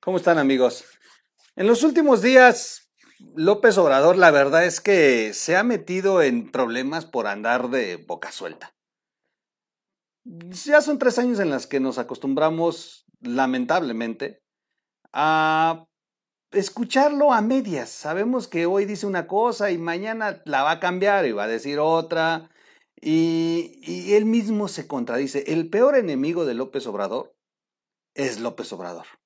¿Cómo están amigos? En los últimos días, López Obrador, la verdad es que se ha metido en problemas por andar de boca suelta. Ya son tres años en las que nos acostumbramos, lamentablemente, a escucharlo a medias. Sabemos que hoy dice una cosa y mañana la va a cambiar y va a decir otra. Y, y él mismo se contradice. El peor enemigo de López Obrador es López Obrador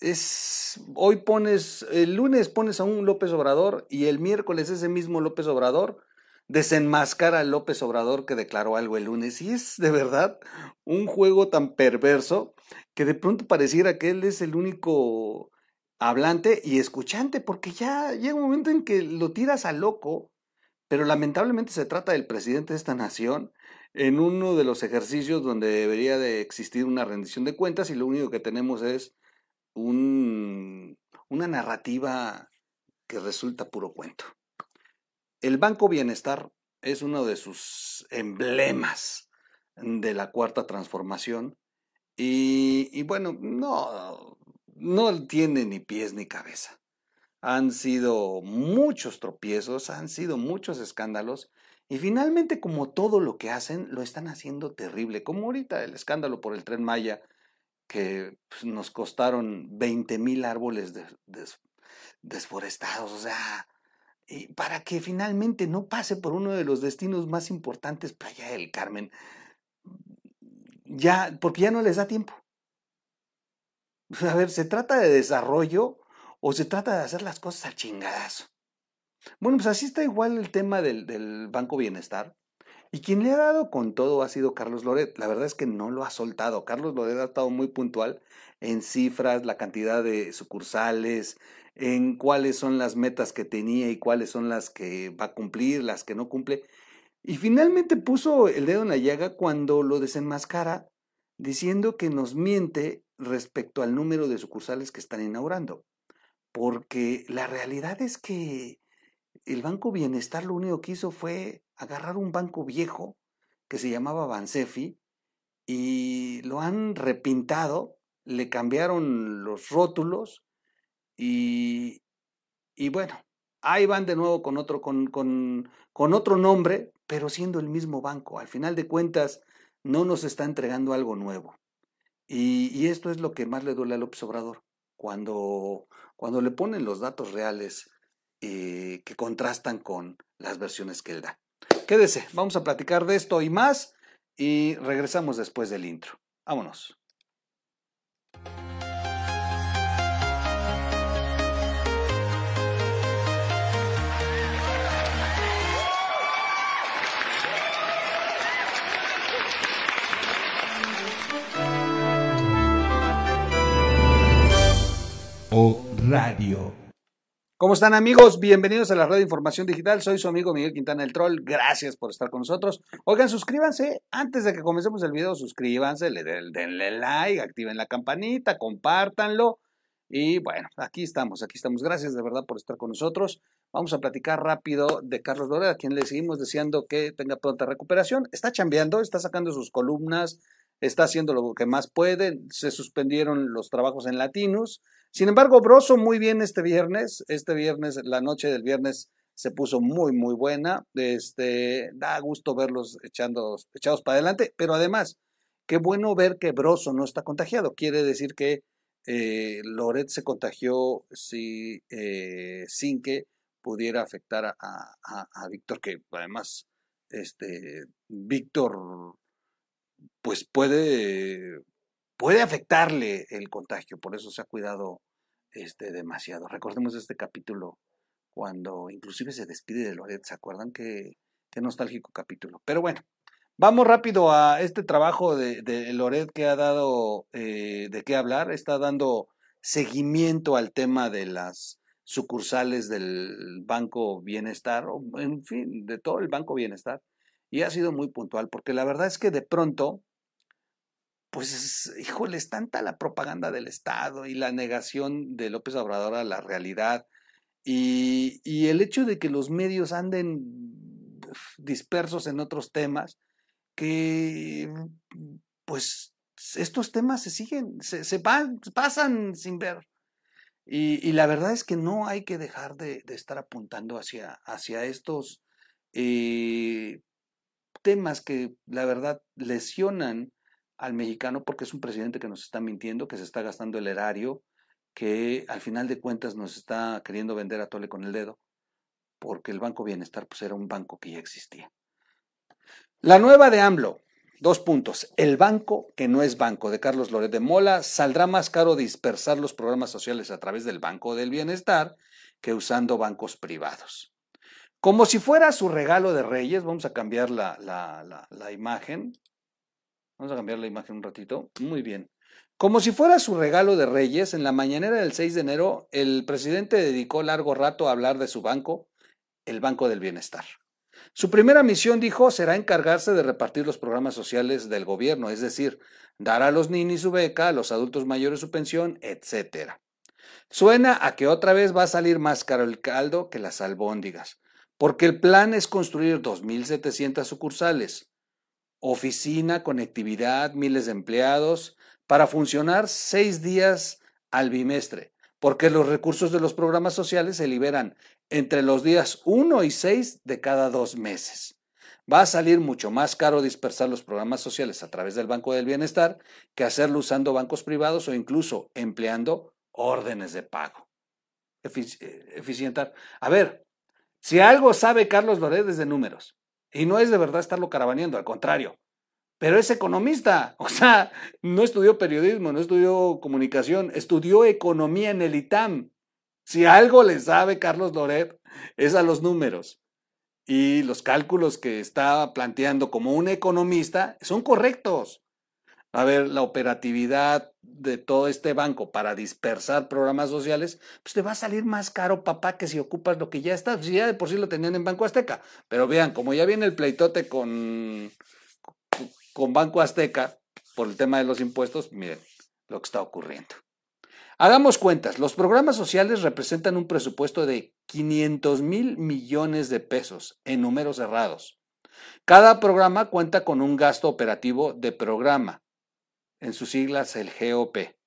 es, hoy pones, el lunes pones a un López Obrador y el miércoles ese mismo López Obrador desenmascara al López Obrador que declaró algo el lunes. Y es de verdad un juego tan perverso que de pronto pareciera que él es el único hablante y escuchante, porque ya llega un momento en que lo tiras a loco, pero lamentablemente se trata del presidente de esta nación en uno de los ejercicios donde debería de existir una rendición de cuentas y lo único que tenemos es un, una narrativa que resulta puro cuento. El Banco Bienestar es uno de sus emblemas de la cuarta transformación y, y bueno, no, no tiene ni pies ni cabeza. Han sido muchos tropiezos, han sido muchos escándalos y finalmente como todo lo que hacen lo están haciendo terrible, como ahorita el escándalo por el tren Maya, que pues, nos costaron 20 mil árboles desforestados, o sea, y para que finalmente no pase por uno de los destinos más importantes, Playa del Carmen, ya, porque ya no les da tiempo. A ver, ¿se trata de desarrollo o se trata de hacer las cosas al chingadazo? Bueno, pues así está igual el tema del Banco Bienestar. Y quien le ha dado con todo ha sido Carlos Loret. La verdad es que no lo ha soltado. Carlos Loret ha estado muy puntual en cifras, la cantidad de sucursales, en cuáles son las metas que tenía y cuáles son las que va a cumplir, las que no cumple. Y finalmente puso el dedo en la llaga cuando lo desenmascara diciendo que nos miente respecto al número de sucursales que están inaugurando. Porque la realidad es que el Banco Bienestar lo único que hizo fue agarrar un banco viejo que se llamaba Bansefi y lo han repintado, le cambiaron los rótulos y, y bueno, ahí van de nuevo con otro, con, con, con otro nombre, pero siendo el mismo banco. Al final de cuentas, no nos está entregando algo nuevo. Y, y, esto es lo que más le duele a López Obrador, cuando, cuando le ponen los datos reales eh, que contrastan con las versiones que él da. Quédese, vamos a platicar de esto y más y regresamos después del intro. Vámonos. Radio. ¿Cómo están amigos? Bienvenidos a la red de información digital. Soy su amigo Miguel Quintana el Troll. Gracias por estar con nosotros. Oigan, suscríbanse. Antes de que comencemos el video, suscríbanse, denle like, activen la campanita, compártanlo. Y bueno, aquí estamos, aquí estamos. Gracias de verdad por estar con nosotros. Vamos a platicar rápido de Carlos Loret, a quien le seguimos deseando que tenga pronta recuperación. Está chambeando, está sacando sus columnas, está haciendo lo que más puede. Se suspendieron los trabajos en Latinos sin embargo, Broso muy bien este viernes. Este viernes, la noche del viernes se puso muy, muy buena. Este, da gusto verlos echando, echados para adelante, pero además, qué bueno ver que Broso no está contagiado. Quiere decir que eh, Loret se contagió si, eh, sin que pudiera afectar a, a Víctor, que además, este, Víctor, pues puede puede afectarle el contagio, por eso se ha cuidado este, demasiado. Recordemos este capítulo cuando inclusive se despide de Loret, ¿se acuerdan? Qué, qué nostálgico capítulo. Pero bueno, vamos rápido a este trabajo de, de Loret que ha dado eh, de qué hablar, está dando seguimiento al tema de las sucursales del Banco Bienestar, en fin, de todo el Banco Bienestar, y ha sido muy puntual, porque la verdad es que de pronto pues, híjole, es tanta la propaganda del Estado y la negación de López Obrador a la realidad y, el hecho de que los medios anden dispersos en otros temas que, pues, estos temas se siguen, se, se pasan sin ver. Y, la verdad es que no hay que dejar de, de estar apuntando hacia, hacia estos eh, temas que la verdad lesionan al mexicano porque es un presidente que nos está mintiendo, que se está gastando el erario, que al final de cuentas nos está queriendo vender a tole con el dedo, porque el Banco Bienestar pues, era un banco que ya existía. La nueva de AMLO, dos puntos. El banco que no es banco de Carlos Loret de Mola saldrá más caro dispersar los programas sociales a través del Banco del Bienestar que usando bancos privados. Como si fuera su regalo de Reyes, vamos a cambiar la, la, la, la imagen. Vamos a cambiar la imagen un ratito. Muy bien. Como si fuera su regalo de Reyes, en la mañanera del 6 de enero, el presidente dedicó largo rato a hablar de su banco, el Banco del Bienestar. Su primera misión, dijo, será encargarse de repartir los programas sociales del gobierno, es decir, dar a los ninis su beca, a los adultos mayores su pensión, etc. Suena a que otra vez va a salir más caro el caldo que las albóndigas, porque el plan es construir 2.700 sucursales, oficina, conectividad, miles de empleados, para funcionar seis días al bimestre, porque los recursos de los programas sociales se liberan entre los días 1 y 6 de cada dos meses. Va a salir mucho más caro dispersar los programas sociales a través del Banco del Bienestar que hacerlo usando bancos privados o incluso empleando órdenes de pago. eficientar. A ver, si algo sabe Carlos Loret es de números, y no es de verdad estarlo carabaneando, al contrario, pero es economista, o sea, no estudió periodismo, no estudió comunicación, estudió economía en el ITAM. Si algo le sabe Carlos Loret es a los números. Y los cálculos que está planteando como un economista son correctos. A ver, la operatividad de todo este banco para dispersar programas sociales, pues te va a salir más caro, papá, que si ocupas lo que ya está. Si ya de por sí lo tenían en Banco Azteca. Pero vean, como ya viene el pleitote con, con Banco Azteca por el tema de los impuestos, miren lo que está ocurriendo. Hagamos cuentas, los programas sociales representan un presupuesto de 500 mil millones de pesos en números cerrados. Cada programa cuenta con un gasto operativo de programa, en sus siglas el GOP,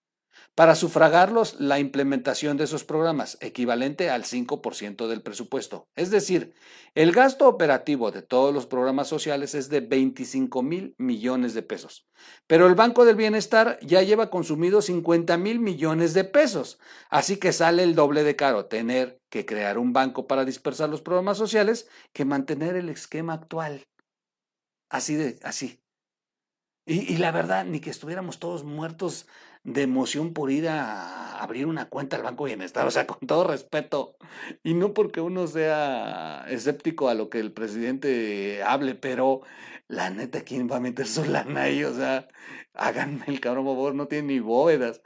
para sufragarlos la implementación de esos programas, equivalente al 5% del presupuesto. Es decir, el gasto operativo de todos los programas sociales es de 25 mil millones de pesos. Pero el Banco del Bienestar ya lleva consumido 50 mil millones de pesos. Así que sale el doble de caro tener que crear un banco para dispersar los programas sociales que mantener el esquema actual. Así de, así. Y, y la verdad, ni que estuviéramos todos muertos de emoción por ir a abrir una cuenta al Banco Bienestar, o sea, con todo respeto, y no porque uno sea escéptico a lo que el presidente hable, pero la neta, ¿quién va a meter su lana ahí? O sea, háganme el cabrón favor, no tiene ni bóvedas.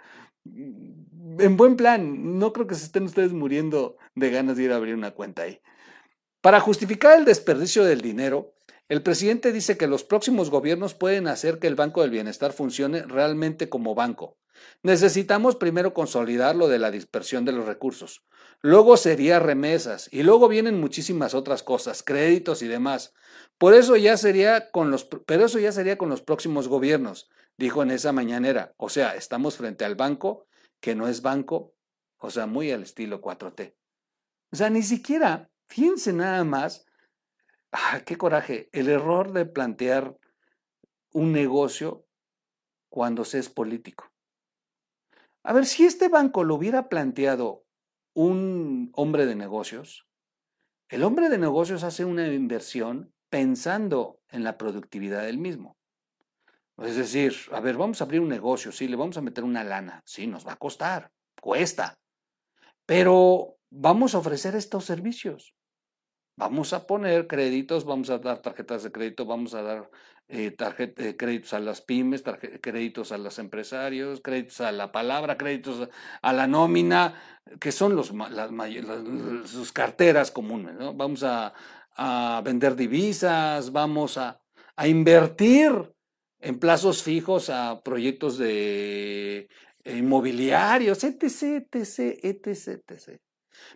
En buen plan, no creo que se estén ustedes muriendo de ganas de ir a abrir una cuenta ahí. Para justificar el desperdicio del dinero, el presidente dice que los próximos gobiernos pueden hacer que el Banco del Bienestar funcione realmente como banco. Necesitamos primero consolidar lo de la dispersión de los recursos. Luego sería remesas y luego vienen muchísimas otras cosas, créditos y demás. Por eso ya sería con los pero eso ya sería con los próximos gobiernos, dijo en esa mañanera. O sea, estamos frente al banco que no es banco, o sea, muy al estilo 4T. O sea, ni siquiera, fíjense nada más, ah, qué coraje, el error de plantear un negocio cuando se es político. A ver, si este banco lo hubiera planteado un hombre de negocios, el hombre de negocios hace una inversión pensando en la productividad del mismo. Es decir, a ver, vamos a abrir un negocio, sí, le vamos a meter una lana, sí, nos va a costar, cuesta, pero vamos a ofrecer estos servicios. Vamos a poner créditos, vamos a dar tarjetas de crédito, vamos a dar eh, eh, créditos a las pymes, créditos a los empresarios, créditos a la palabra, créditos a la nómina, que son los, sus carteras comunes. ¿no? Vamos a, vender divisas, vamos a, invertir en plazos fijos a proyectos de inmobiliarios, etc., etc., etc., etc.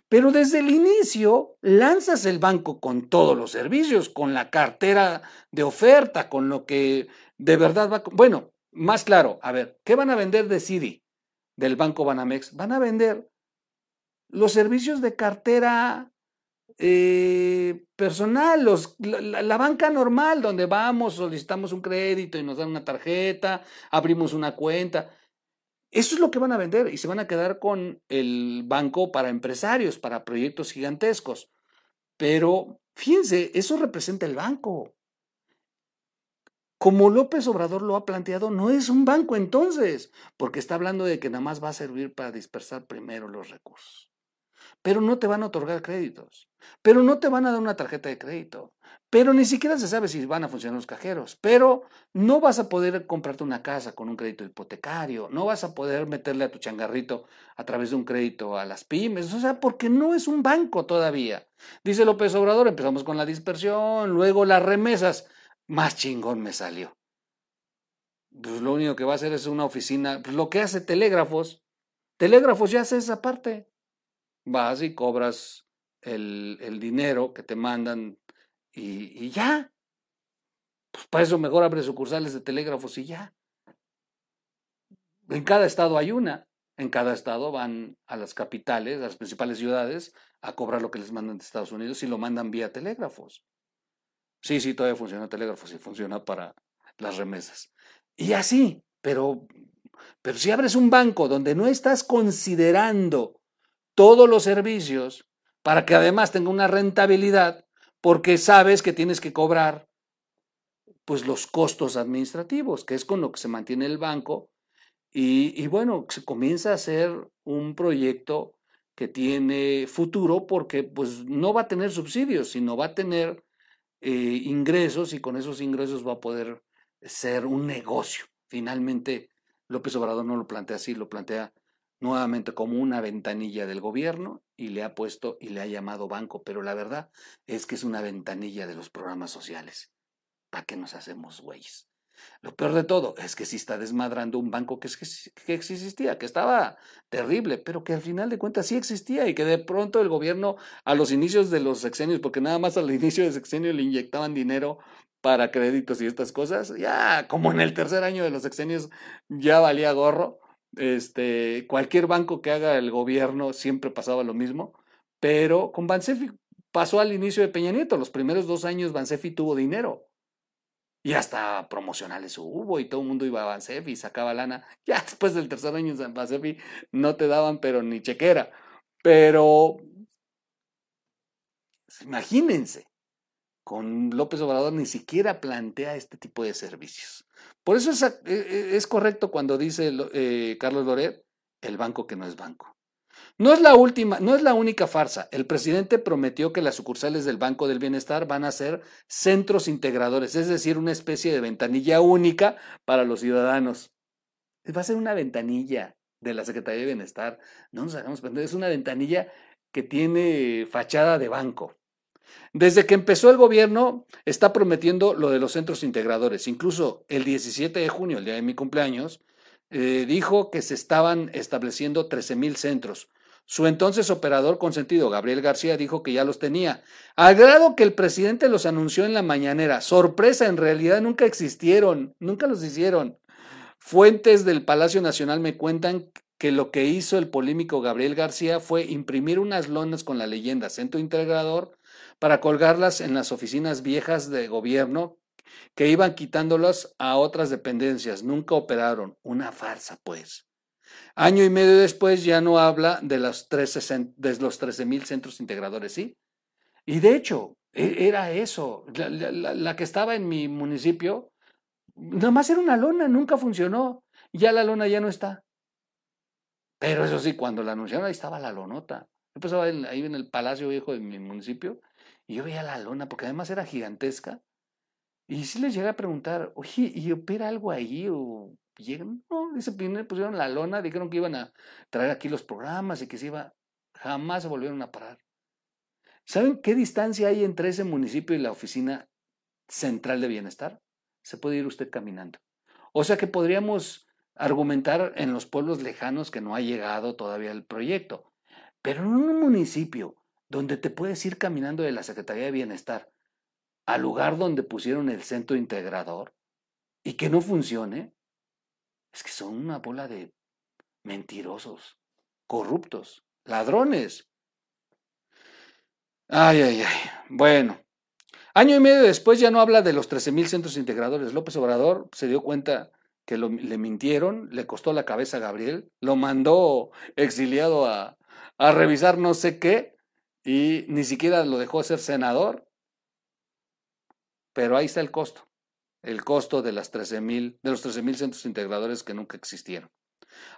Pero desde el inicio lanzas el banco con todos los servicios, con la cartera de oferta, con lo que de verdad va. Bueno, Más claro, a ver, ¿qué van a vender de Citi, del Banco Banamex? Van a vender los servicios de cartera eh, personal, los, la, la, banca normal, donde vamos, solicitamos un crédito y nos dan una tarjeta, abrimos una cuenta. Eso es lo que van a vender y se van a quedar con el banco para empresarios, para proyectos gigantescos. Pero fíjense, eso representa el banco. Como López Obrador lo ha planteado, no es un banco entonces, porque está hablando de que nada más va a servir para dispersar primero los recursos pero no te van a otorgar créditos, pero no te van a dar una tarjeta de crédito, pero ni siquiera se sabe si van a funcionar los cajeros, pero no vas a poder comprarte una casa con un crédito hipotecario, no vas a poder meterle a tu changarrito a través de un crédito a las pymes, o sea, porque no es un banco todavía. Dice López Obrador, empezamos con la dispersión, luego las remesas, más chingón me salió. Pues lo único que va a hacer es una oficina, pues lo que hace telégrafos, telégrafos ya hace esa parte vas y cobras el, el dinero que te mandan y, y, ya. Pues para eso mejor abre sucursales de telégrafos y ya. En cada estado hay una. En cada estado van a las capitales, a las principales ciudades, a cobrar lo que les mandan de Estados Unidos y lo mandan vía telégrafos. Sí, sí, todavía funciona telégrafos y funciona para las remesas. Y así, pero, pero si abres un banco donde no estás considerando todos los servicios para que además tenga una rentabilidad, porque sabes que tienes que cobrar pues los costos administrativos, que es con lo que se mantiene el banco, y, bueno, se comienza a hacer un proyecto que tiene futuro porque pues no va a tener subsidios, sino va a tener eh, ingresos y con esos ingresos va a poder ser un negocio. Finalmente, López Obrador no lo plantea así, lo plantea nuevamente como una ventanilla del gobierno y le ha puesto y le ha llamado banco, pero la verdad es que es una ventanilla de los programas sociales. ¿Para qué nos hacemos güeyes? Lo peor de todo es que sí está desmadrando un banco que, que existía, que estaba terrible, pero que al final de cuentas sí existía y que de pronto el gobierno a los inicios de los sexenios, porque nada más al inicio del sexenio le inyectaban dinero para créditos y estas cosas, ya como en el tercer año de los sexenios ya valía gorro, este, cualquier banco que haga el gobierno siempre pasaba lo mismo, pero con Bansefi pasó al inicio de Peña Nieto. Los primeros dos años Bansefi tuvo dinero. Y hasta promocionales hubo y todo el mundo iba a Bansefi y sacaba lana. Ya después del tercer año en Bansefi no te daban pero ni chequera. Pero imagínense, con López Obrador ni siquiera plantea este tipo de servicios. Por eso es, e, e, es correcto cuando dice eh, Carlos Loret, el banco que no es banco. No es la última, no es la única farsa. El presidente prometió que las sucursales del Banco del Bienestar van a ser centros integradores, es decir, una especie de ventanilla única para los ciudadanos. Va a ser una ventanilla de la Secretaría de Bienestar. No nos hagamos perder, es una ventanilla que tiene fachada de banco. Desde que empezó el gobierno, está prometiendo lo de los centros integradores. Incluso el 17 de junio, el día de mi cumpleaños, eh, dijo que se estaban estableciendo 13 mil centros. Su entonces operador consentido, Gabriel García, dijo que ya los tenía. Al grado que el presidente los anunció en la mañanera. Sorpresa, en realidad nunca existieron, nunca los hicieron. Fuentes del Palacio Nacional me cuentan que lo que hizo el polémico Gabriel García fue imprimir unas lonas con la leyenda Centro Integrador para colgarlas en las oficinas viejas de gobierno que iban quitándolas a otras dependencias. Nunca operaron. Una farsa, pues. Año y medio después ya no habla de los 13 de mil centros integradores, ¿sí? Y de hecho, e, era eso. La, la, que estaba en mi municipio, nada más era una lona, nunca funcionó. Ya la lona ya no está. Pero eso sí, cuando la anunciaron, ahí estaba la lonota. Yo pasaba ahí en el palacio viejo de mi municipio y yo veía la lona, porque además era gigantesca. Y sí les llegué a preguntar, oye, ¿y opera algo ahí? ¿O llegan? No, dice, pusieron la lona, dijeron que iban a traer aquí los programas y que se iba. Jamás se volvieron a parar. ¿Saben qué distancia hay entre ese municipio y la oficina central de bienestar? Se puede ir usted caminando. O sea que podríamos argumentar en los pueblos lejanos que no ha llegado todavía el proyecto. Pero en un municipio donde te puedes ir caminando de la Secretaría de Bienestar al lugar donde pusieron el centro integrador y que no funcione, Es que son una bola de mentirosos, corruptos, ladrones. Ay, ay, ay. Bueno, año y medio después ya no habla de los 13.000 centros integradores. López Obrador se dio cuenta que le mintieron, le costó la cabeza a Gabriel, lo mandó exiliado a, a revisar no sé qué y ni siquiera lo dejó ser senador. Pero ahí está el costo, el costo de, las 13 de los 13.000 centros integradores que nunca existieron.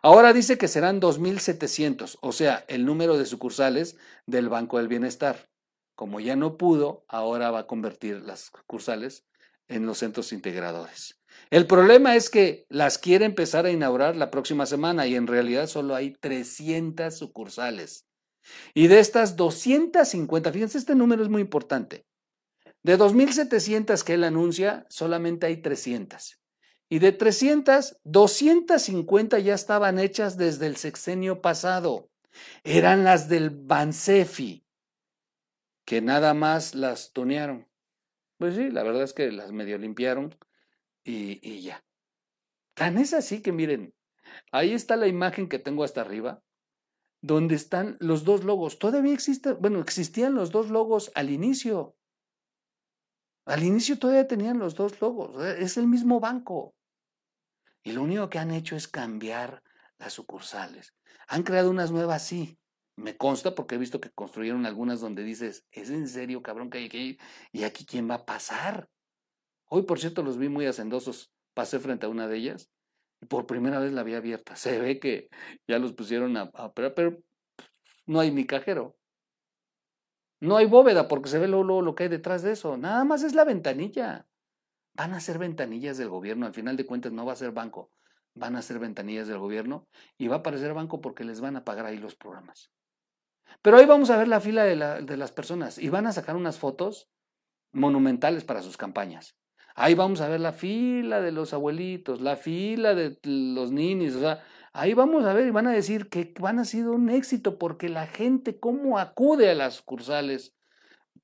Ahora dice que serán 2.700, o sea, el número de sucursales del Banco del Bienestar. Como ya no pudo, ahora va a convertir las sucursales en los centros integradores. El problema es que las quiere empezar a inaugurar la próxima semana y en realidad solo hay 300 sucursales. Y de estas 250, fíjense, este número es muy importante. De 2.700 que él anuncia, solamente hay 300. Y de 300, 250 ya estaban hechas desde el sexenio pasado. Eran las del Bansefi, que nada más las tunearon. Pues sí, la verdad es que las medio limpiaron y, y ya. Tan es así que miren, ahí está la imagen que tengo hasta arriba, donde están los dos logos. Todavía existen, bueno, existían los dos logos al inicio. Al inicio todavía tenían los dos logos, eh, es el mismo banco. Y lo único que han hecho es cambiar las sucursales. Han creado unas nuevas, sí. Me consta porque he visto que construyeron algunas donde dices, ¿es en serio, cabrón, que hay que ir? ¿Y aquí quién va a pasar? Hoy, por cierto, los vi muy hacendosos. Pasé frente a una de ellas por primera vez la vi abierta. Se ve que ya los pusieron a, pero no hay ni cajero. No hay bóveda porque se ve luego, lo que hay detrás de eso. Nada más es la ventanilla. Van a ser ventanillas del gobierno. Al final de cuentas no va a ser banco. Van a ser ventanillas del gobierno y va a parecer banco porque les van a pagar ahí los programas. Pero ahí vamos a ver la fila de, de las personas y van a sacar unas fotos monumentales para sus campañas. Ahí vamos a ver la fila de los abuelitos, la fila de los ninis, o sea, Ahí vamos a ver y van a decir que van a sido un éxito porque la gente, ¿cómo acude a las sucursales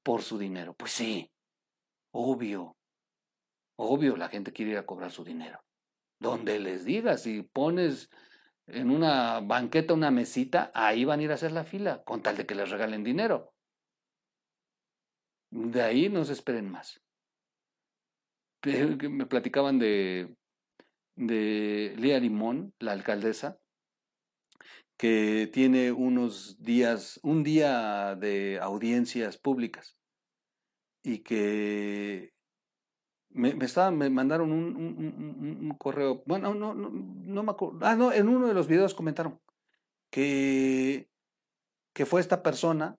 por su dinero? Pues sí, obvio, obvio, la gente quiere ir a cobrar su dinero. Donde les diga, si pones en una banqueta una mesita, ahí van a ir a hacer la fila, con tal de que les regalen dinero. De ahí no se esperen más. Me platicaban de de Lía Limón, la alcaldesa, que tiene unos días, un día de audiencias públicas y que me, me, me mandaron un, correo, bueno, no, no, no me acuerdo, ah, no, en uno de los videos comentaron que, que fue esta persona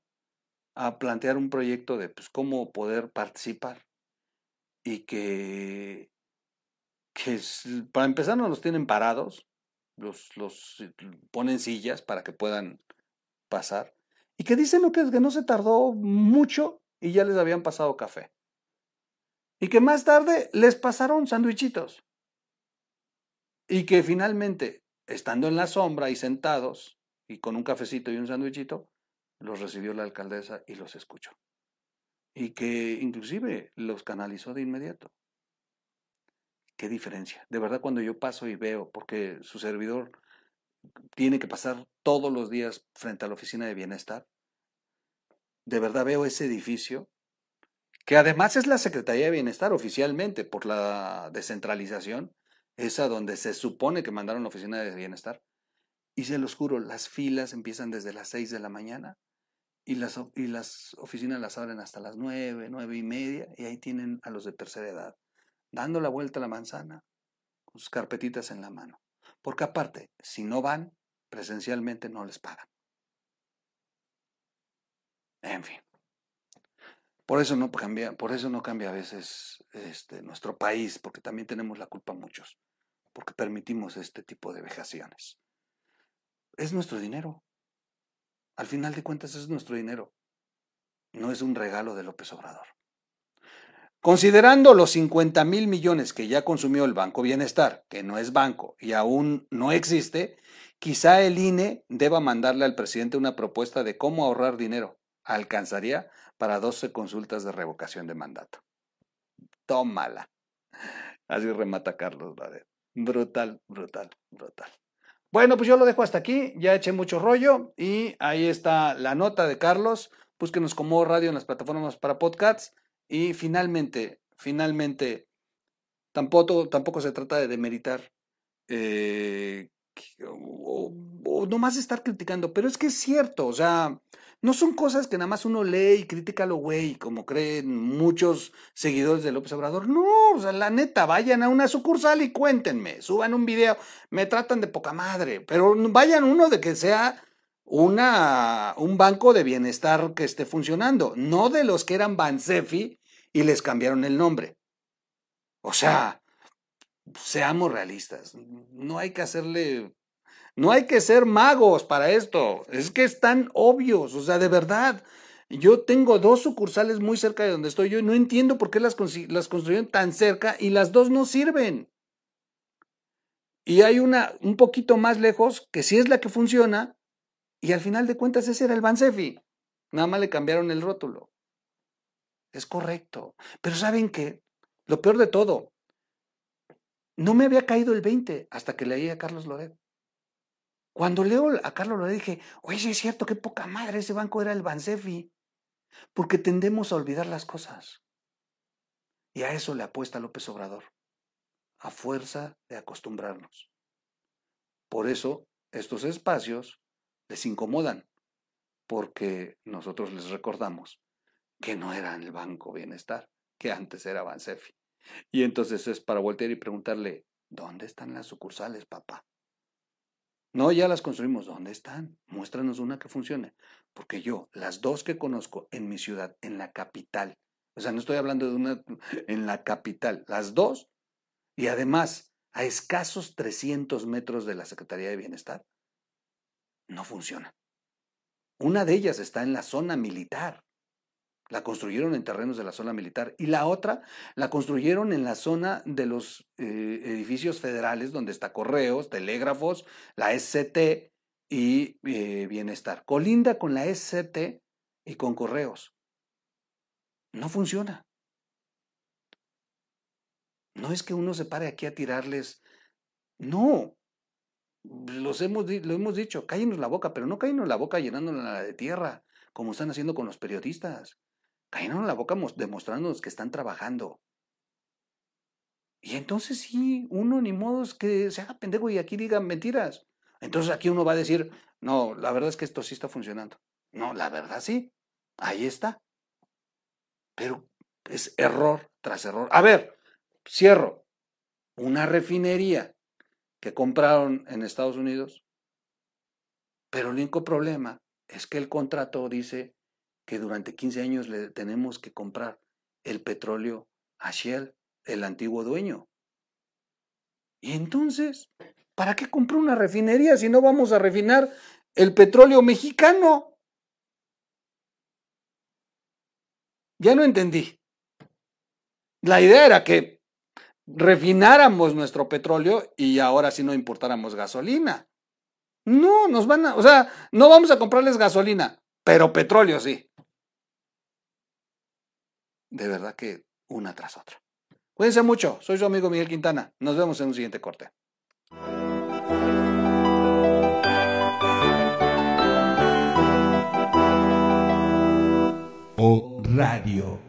a plantear un proyecto de pues, cómo poder participar y que que para empezar no los tienen parados, los, los eh, ponen sillas para que puedan pasar, y que dicen que, que no se tardó mucho y ya les habían pasado café. Y que más tarde les pasaron sandwichitos. Y que finalmente, estando en la sombra y sentados, y con un cafecito y un sandwichito, los recibió la alcaldesa y los escuchó. Y que inclusive los canalizó de inmediato. ¿Qué diferencia? De verdad cuando yo paso y veo, porque su servidor tiene que pasar todos los días frente a la oficina de bienestar, de verdad veo ese edificio, que además es la Secretaría de Bienestar oficialmente por la descentralización, esa donde se supone que mandaron la oficina de bienestar. Y se los juro, las filas empiezan desde las 6 de la mañana y las, y las oficinas las abren hasta las 9, nueve y media, y ahí tienen a los de tercera edad dando la vuelta a la manzana, con sus carpetitas en la mano. Porque aparte, si no van, presencialmente no les pagan. En fin. Por eso no cambia, por eso no cambia a veces este, nuestro país, porque también tenemos la culpa muchos, porque permitimos este tipo de vejaciones. Es nuestro dinero. Al final de cuentas es nuestro dinero. No es un regalo de López Obrador. Considerando los 50 mil millones que ya consumió el Banco Bienestar, que no es banco y aún no existe, quizá el INE deba mandarle al presidente una propuesta de cómo ahorrar dinero. Alcanzaría para 12 consultas de revocación de mandato. Tómala. Así remata Carlos Brutal, brutal, brutal. Bueno, pues yo lo dejo hasta aquí. Ya eché mucho rollo y ahí está la nota de Carlos. Búsquenos como radio en las plataformas para podcasts. Y finalmente, finalmente, tampoco, tampoco se trata de demeritar eh, o, o nomás estar criticando, pero es que es cierto, o sea, no son cosas que nada más uno lee y critica lo güey, como creen muchos seguidores de López Obrador. No, o sea, la neta, vayan a una sucursal y cuéntenme, suban un video, me tratan de poca madre, pero vayan uno de que sea una, un banco de bienestar que esté funcionando, no de los que eran Bansefi y les cambiaron el nombre. O sea, seamos realistas, no hay que hacerle no hay que ser magos para esto. Es que están obvios. O sea, de verdad. Yo tengo dos sucursales muy cerca de donde estoy yo y no entiendo por qué las, las construyeron tan cerca y las dos no sirven. Y hay una un poquito más lejos que sí es la que funciona y al final de cuentas ese era el Bansefi. Nada más le cambiaron el rótulo. Es correcto. Pero ¿saben qué? Lo peor de todo, no me había caído el 20 hasta que leí a Carlos Loret. Cuando leo a Carlos le dije, oye, es cierto, qué poca madre, ese banco era el Bansefi. Porque tendemos a olvidar las cosas. Y a eso le apuesta López Obrador, a fuerza de acostumbrarnos. Por eso estos espacios les incomodan, porque nosotros les recordamos que no era el Banco Bienestar, que antes era Bansefi. Y entonces es para voltear y preguntarle, ¿dónde están las sucursales, papá? No, ya las construimos. ¿Dónde están? Muéstranos una que funcione. Porque yo, las dos que conozco en mi ciudad, en la capital, o sea, no estoy hablando de una en la capital, las dos, y además a escasos 300 metros de la Secretaría de Bienestar, no funciona. Una de ellas está en la zona militar. La construyeron en terrenos de la zona militar. Y la otra la construyeron en la zona de los eh, edificios federales, donde está correos, telégrafos, la SCT y eh, bienestar. Colinda con la SCT y con correos. No funciona. No es que uno se pare aquí a tirarles. No. Los hemos, lo hemos dicho, cállenos la boca, pero no cállenos la boca llenándola de tierra, como están haciendo con los periodistas cayeron la boca demostrándonos que están trabajando. Y entonces sí, uno ni modo es que se haga pendejo y aquí digan mentiras. Entonces aquí uno va a decir, no, la verdad es que esto sí está funcionando. No, la verdad sí, ahí está. Pero es error tras error. A ver, cierro. Una refinería que compraron en Estados Unidos, pero el único problema es que el contrato dice que durante 15 años le tenemos que comprar el petróleo a Shell, el antiguo dueño. Y entonces, ¿para qué compró una refinería si no vamos a refinar el petróleo mexicano? Ya no entendí. La idea era que refináramos nuestro petróleo y ahora sí no importáramos gasolina. No, nos van a, o sea, no vamos a comprarles gasolina, pero petróleo sí de verdad que una tras otra. Cuídense mucho, soy su amigo Miguel Quintana. Nos vemos en un siguiente corte. O Radio.